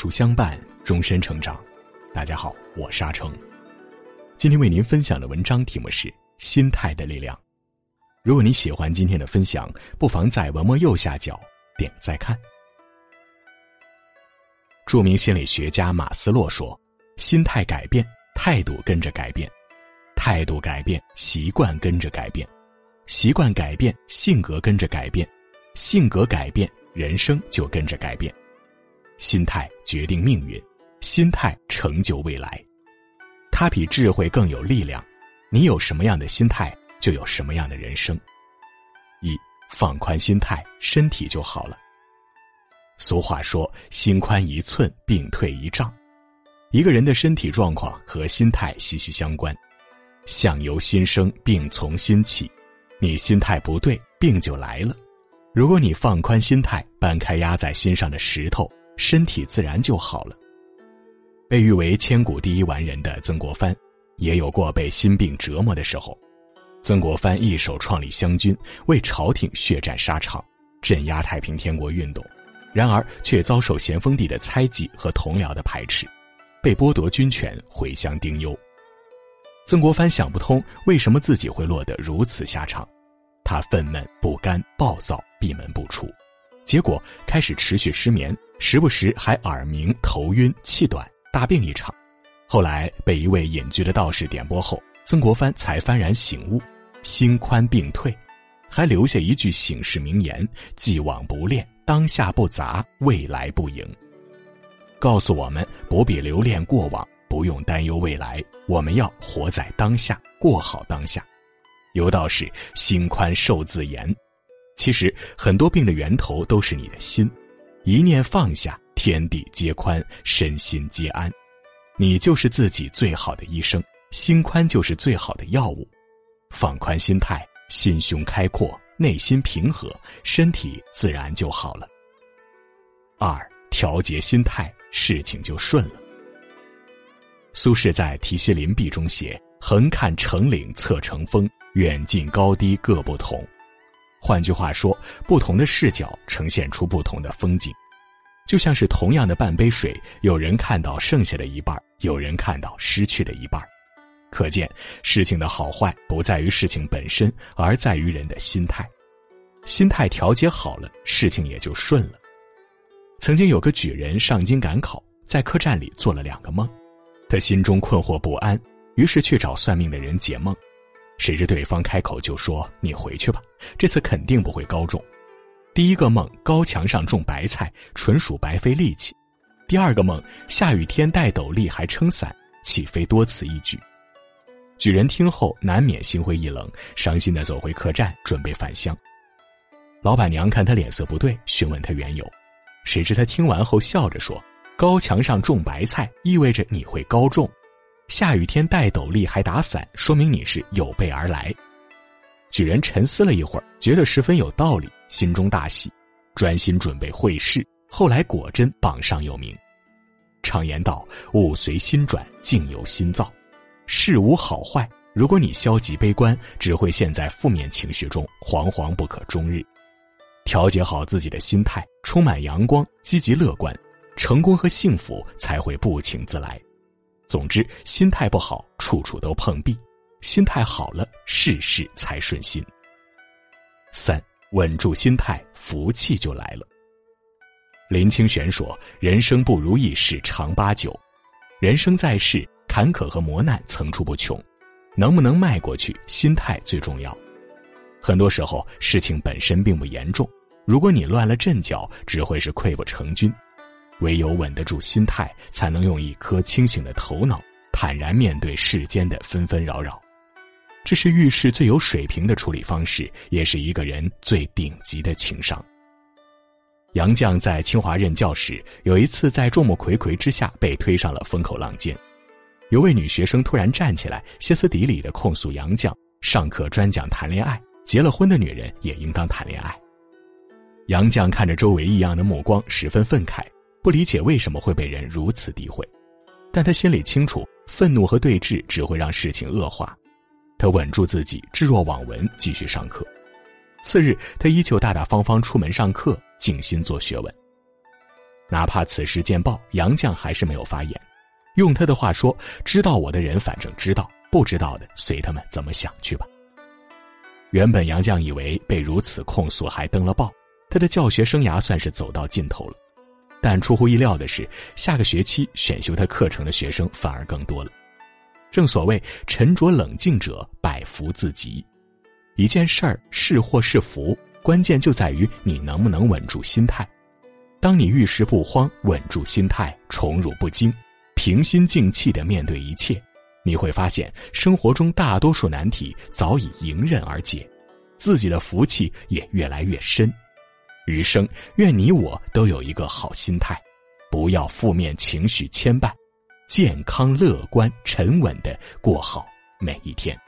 书相伴，终身成长。大家好，我是阿成。今天为您分享的文章题目是《心态的力量》。如果你喜欢今天的分享，不妨在文末右下角点再看。著名心理学家马斯洛说：“心态改变，态度跟着改变；态度改变，习惯跟着改变；习惯改变，性格跟着改变；性格改变，人生就跟着改变。”心态决定命运，心态成就未来，它比智慧更有力量。你有什么样的心态，就有什么样的人生。一放宽心态，身体就好了。俗话说：“心宽一寸，病退一丈。”一个人的身体状况和心态息息相关。相由心生，病从心起。你心态不对，病就来了。如果你放宽心态，搬开压在心上的石头。身体自然就好了。被誉为千古第一完人的曾国藩，也有过被心病折磨的时候。曾国藩一手创立湘军，为朝廷血战沙场，镇压太平天国运动，然而却遭受咸丰帝的猜忌和同僚的排斥，被剥夺军权，回乡丁忧。曾国藩想不通为什么自己会落得如此下场，他愤懑不甘，暴躁，闭门不出。结果开始持续失眠，时不时还耳鸣、头晕、气短，大病一场。后来被一位隐居的道士点拨后，曾国藩才幡然醒悟，心宽病退，还留下一句醒世名言：“既往不恋，当下不杂，未来不迎。”告诉我们不必留恋过往，不用担忧未来，我们要活在当下，过好当下。有道是：“心宽寿自延。”其实很多病的源头都是你的心，一念放下，天地皆宽，身心皆安。你就是自己最好的医生，心宽就是最好的药物。放宽心态，心胸开阔，内心平和，身体自然就好了。二，调节心态，事情就顺了。苏轼在《题西林壁》中写：“横看成岭侧成峰，远近高低各不同。”换句话说，不同的视角呈现出不同的风景，就像是同样的半杯水，有人看到剩下的一半，有人看到失去的一半。可见，事情的好坏不在于事情本身，而在于人的心态。心态调节好了，事情也就顺了。曾经有个举人上京赶考，在客栈里做了两个梦，他心中困惑不安，于是去找算命的人解梦。谁知对方开口就说：“你回去吧，这次肯定不会高中。”第一个梦，高墙上种白菜，纯属白费力气；第二个梦，下雨天戴斗笠还撑伞，岂非多此一举？举人听后难免心灰意冷，伤心的走回客栈，准备返乡。老板娘看他脸色不对，询问他缘由，谁知他听完后笑着说：“高墙上种白菜，意味着你会高中。”下雨天戴斗笠还打伞，说明你是有备而来。举人沉思了一会儿，觉得十分有道理，心中大喜，专心准备会试。后来果真榜上有名。常言道：“物随心转，境由心造。”事无好坏，如果你消极悲观，只会陷在负面情绪中，惶惶不可终日。调节好自己的心态，充满阳光，积极乐观，成功和幸福才会不请自来。总之，心态不好，处处都碰壁；心态好了，事事才顺心。三，稳住心态，福气就来了。林清玄说：“人生不如意事常八九，人生在世，坎坷和磨难层出不穷，能不能迈过去，心态最重要。很多时候，事情本身并不严重，如果你乱了阵脚，只会是溃不成军。”唯有稳得住心态，才能用一颗清醒的头脑，坦然面对世间的纷纷扰扰。这是遇事最有水平的处理方式，也是一个人最顶级的情商。杨绛在清华任教时，有一次在众目睽睽之下被推上了风口浪尖，有位女学生突然站起来，歇斯底里的控诉杨绛上课专讲谈恋爱，结了婚的女人也应当谈恋爱。杨绛看着周围异样的目光，十分愤慨。不理解为什么会被人如此诋毁，但他心里清楚，愤怒和对峙只会让事情恶化。他稳住自己，置若罔闻，继续上课。次日，他依旧大大方方出门上课，静心做学问。哪怕此事见报，杨绛还是没有发言。用他的话说：“知道我的人反正知道，不知道的随他们怎么想去吧。”原本杨绛以为被如此控诉还登了报，他的教学生涯算是走到尽头了。但出乎意料的是，下个学期选修他课程的学生反而更多了。正所谓“沉着冷静者百福自集”，一件事儿是祸是福，关键就在于你能不能稳住心态。当你遇事不慌，稳住心态，宠辱不惊，平心静气的面对一切。你会发现，生活中大多数难题早已迎刃而解，自己的福气也越来越深。余生，愿你我都有一个好心态，不要负面情绪牵绊，健康乐观沉稳的过好每一天。